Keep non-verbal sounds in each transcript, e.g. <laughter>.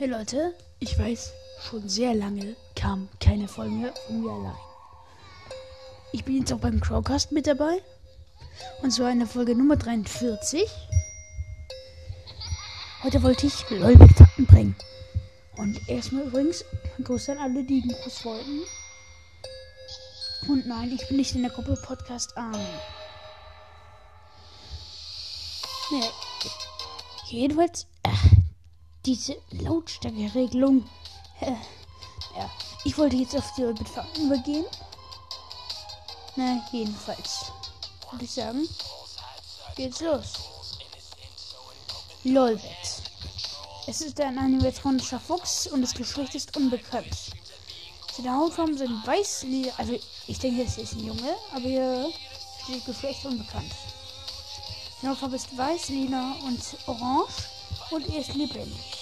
Hey Leute, ich weiß, schon sehr lange kam keine Folge mehr von mir allein. Ich bin jetzt auch beim Crowcast mit dabei. Und zwar in der Folge Nummer 43. Heute wollte ich LOL mit Fakten bringen. Und erstmal übrigens, Grüße an alle, die einen Gruß wollten. Und nein, ich bin nicht in der Gruppe Podcast Army. Nee. Jedenfalls, diese Lautstärkeregelung. Äh, ja, ich wollte jetzt auf die Fakten übergehen. Na, jedenfalls. Würde ich sagen, geht's los. Lolbet. Es ist ein animatronischer Fuchs und das Geschlecht ist unbekannt. Seine Hautfarben sind weiß, also ich denke, es ist ein Junge, aber hier steht Geschlecht unbekannt. Seine Hautfarbe ist weiß, lila und orange und er ist lebendig.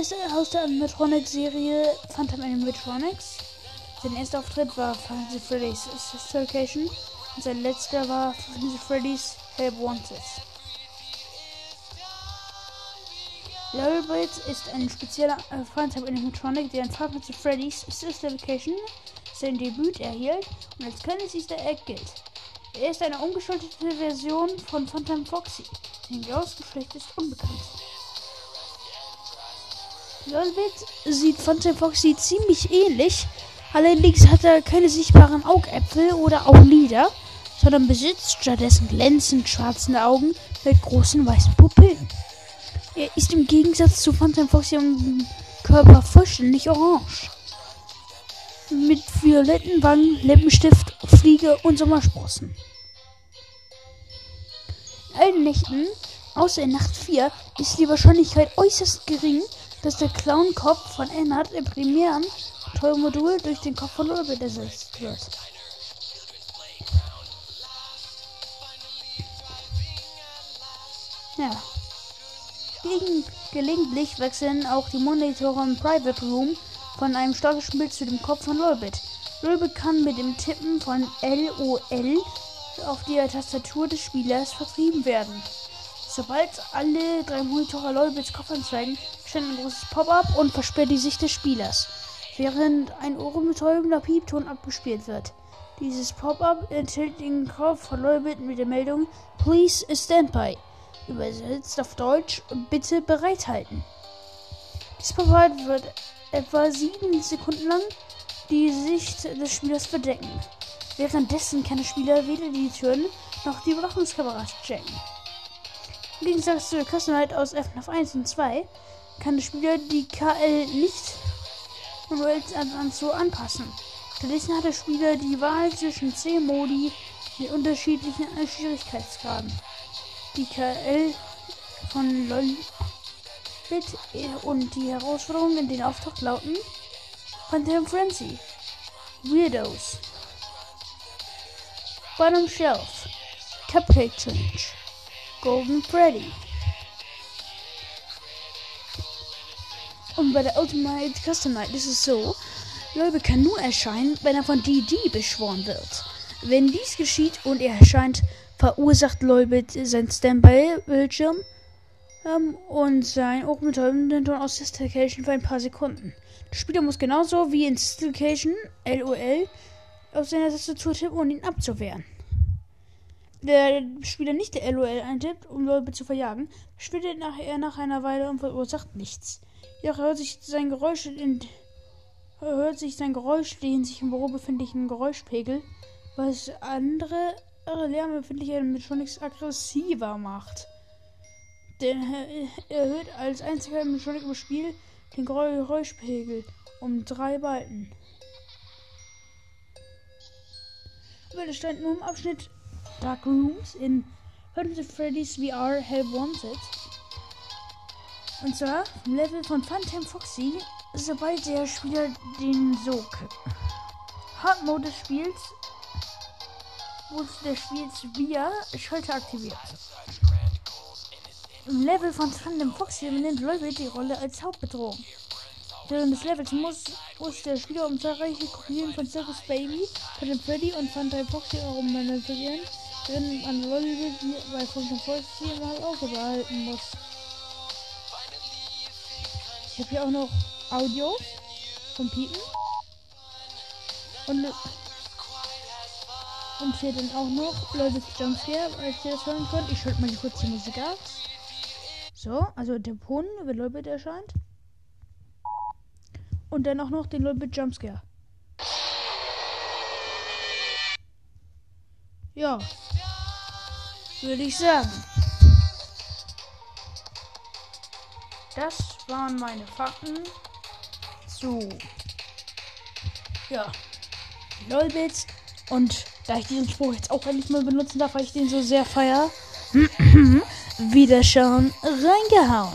Ist aus der Animatronic-Serie Phantom Animatronics. Sein erster Auftritt war Fantasy Freddy's Sister Location und sein letzter war Fantasy Freddy's Help Wanted. Lolbit ist ein spezieller äh, Phantom Animatronic, der in Fantasy Freddy's Sister Location sein Debüt erhielt und als kleines Easter Egg gilt. Er ist eine umgestaltete Version von Phantom Foxy. Sein genaues Geschlecht ist unbekannt. Lolbit sieht Phantom Foxy ziemlich ähnlich, allerdings hat er keine sichtbaren Augäpfel oder Augenlider, sondern besitzt stattdessen glänzend schwarze Augen mit großen weißen Pupillen. Er ist im Gegensatz zu Phantom Foxy im Körper vollständig orange. Mit violetten Wangen, Lippenstift, Fliege und Sommersprossen. In allen Nächten, außer in Nacht 4, ist die Wahrscheinlichkeit äußerst gering, dass der Clown-Kopf von Ennard im primären Tollmodul durch den Kopf von Orbit ersetzt wird. Ja. Gegen, gelegentlich wechseln auch die Monitore im Private Room von einem Bild zu dem Kopf von Lolbit. Lolbit kann mit dem Tippen von LOL auf die Tastatur des Spielers vertrieben werden. Sobald alle drei Monitore Lolbits Kopf anzeigen, erscheint ein großes Pop-up und versperrt die Sicht des Spielers, während ein ohrenbetäubender Piepton abgespielt wird. Dieses Pop-up enthält den Kopf von Lolbit mit der Meldung Please stand by. Übersetzt auf Deutsch, bitte bereithalten. Dieses Pop-up wird etwa sieben Sekunden lang die Sicht des Spielers verdecken. Währenddessen kann der Spieler weder die Türen noch die Überwachungskameras checken. Im Gegensatz zu der Customite aus FNAF 1 und 2 kann der Spieler die KL nicht manuell so anpassen. Stattdessen hat der Spieler die Wahl zwischen 10 Modi mit unterschiedlichen Schwierigkeitsgraden. Die KL von LOL und die Herausforderungen in den Auftakt lauten Phantom Frenzy, Weirdos, Bottom Shelf, Cupcake Challenge, Golden Freddy. Und bei der Ultimate Custom Night ist es so, Lolbe kann nur erscheinen, wenn er von DD beschworen wird. Wenn dies geschieht und er erscheint, verursacht Lolbit sein Standby-Bildschirm ähm, und sein Ohrenbetäubenden Ton aus Stilcation für ein paar Sekunden. Der Spieler muss genauso wie in Stilcation LOL auf seiner Tastatur tippen, um ihn abzuwehren. Der Spieler nicht der LOL eintippt, um Lolbit zu verjagen, verschwindet nachher nach einer Weile und verursacht nichts. Jedoch hört sich sein Geräusch in hört sich sein Geräusch den sich im Büro befindlichen Geräuschpegel, was andere Lärmbefindliche Metronics aggressiver macht. Der erhöht als einziger Metronic im Spiel den Geräuschpegel um drei Balken. Aber das stand nur im Abschnitt Dark Rooms in Phantom Freddy's VR Hell Wanted. Und zwar Level von Phantom Foxy, sobald der Spieler den Sog Hard Mode des Spiels wurde des Spiels via Schalter aktiviert. Im Level von Phantom Foxy übernimmt Leute die Rolle als Hauptbedrohung. Während des Levels muss, muss der Spieler um zahlreiche Kopien von Circus Baby, Phantom Freddy und Phantom Foxy herum manipulieren, während man Leute bei Phantom Foxy im Auge behalten muss. Ich habe hier auch noch Audio vom Piepen. Und, und hier dann auch noch Leute Jumpscare, als ihr das hören könnt. Ich schalte mal kurz die Musik ab. So, also der Ton, wenn Leute erscheint. Und dann auch noch den Leute Jumpscare. Ja. Würde ich sagen. Das waren meine Fakten zu ja, Lolbits. Und da ich diesen Spruch jetzt auch endlich mal benutzen darf, weil ich den so sehr feier, <clears throat> wieder schon reingehauen.